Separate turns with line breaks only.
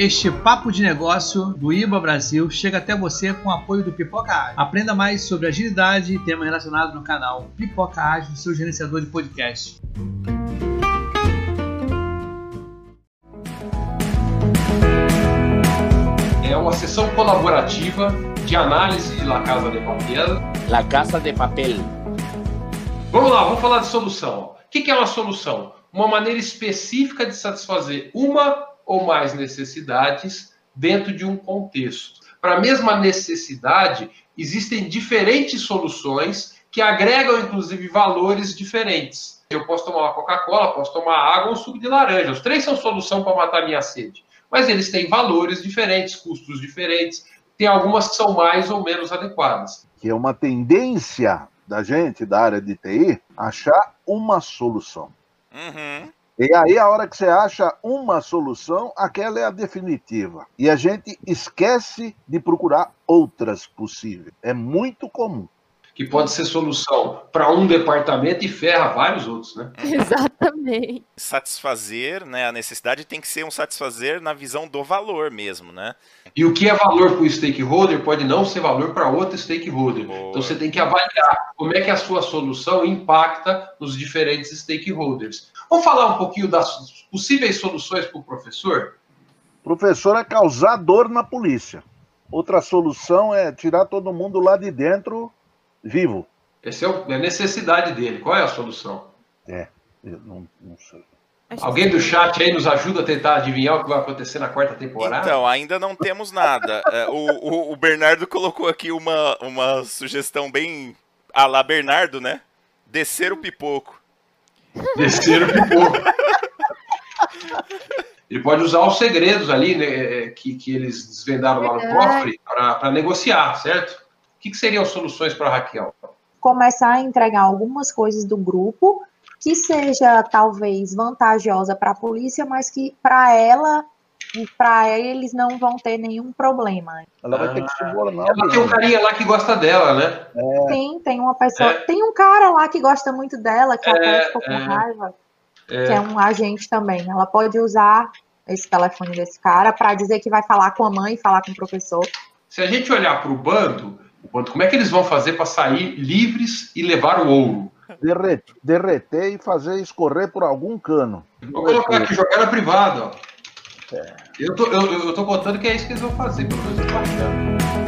Este papo de negócio do IBA Brasil chega até você com o apoio do Pipoca Ágil. Aprenda mais sobre agilidade e temas relacionados no canal Pipoca Ágil, seu gerenciador de podcast.
É uma sessão colaborativa de análise de La Casa de Papel.
La Casa de Papel.
Vamos lá, vamos falar de solução. O que é uma solução? Uma maneira específica de satisfazer uma ou mais necessidades dentro de um contexto. Para a mesma necessidade, existem diferentes soluções que agregam, inclusive, valores diferentes. Eu posso tomar uma Coca-Cola, posso tomar água ou suco de laranja. Os três são solução para matar minha sede. Mas eles têm valores diferentes, custos diferentes. Tem algumas que são mais ou menos adequadas.
Que é uma tendência da gente, da área de TI, achar uma solução.
Uhum.
E aí, a hora que você acha uma solução, aquela é a definitiva. E a gente esquece de procurar outras possíveis. É muito comum.
Que pode ser solução para um departamento e ferra vários outros, né?
Exatamente.
Satisfazer, né? A necessidade tem que ser um satisfazer na visão do valor mesmo, né?
E o que é valor para o stakeholder pode não ser valor para outro stakeholder.
Boa.
Então você tem que avaliar como é que a sua solução impacta nos diferentes stakeholders. Vamos falar um pouquinho das possíveis soluções para o professor?
Professor é causar dor na polícia. Outra solução é tirar todo mundo lá de dentro vivo.
Essa é o- é a necessidade dele. Qual é a solução?
É, eu não, não sei.
Alguém do chat aí nos ajuda a tentar adivinhar o que vai acontecer na quarta temporada?
Então, ainda não temos nada. É, o, o- o Bernardo colocou aqui uma, uma sugestão bem a lá Bernardo, né? Descer o pipoco.
Descer o pipoco. Ele pode usar os segredos ali né, que, que eles desvendaram lá no cofre para negociar, certo? O que, que seriam soluções para Raquel?
começar a entregar algumas coisas do grupo que seja talvez vantajosa para a polícia, mas que para ela e para eles não vão ter nenhum problema.
Ela vai ter que subornar
Ela tem um
alguém.
carinha lá que gosta dela, né?
Tem, tem uma pessoa,
É.
tem um cara lá que gosta muito dela, que
É,
até ficou com
é.
raiva, que
É,
é um agente também. Ela pode usar esse telefone desse cara para dizer que vai falar com a mãe, falar com o professor.
se a gente olhar para o bando, como é que eles vão fazer para sair livres e levar o ouro?
Derre- derreter e fazer escorrer por algum cano.
Vou colocar aqui, jogar na privada, ó. Eu tô, eu, eu tô contando que é isso que eles vão fazer, pelo menos eu tô achando.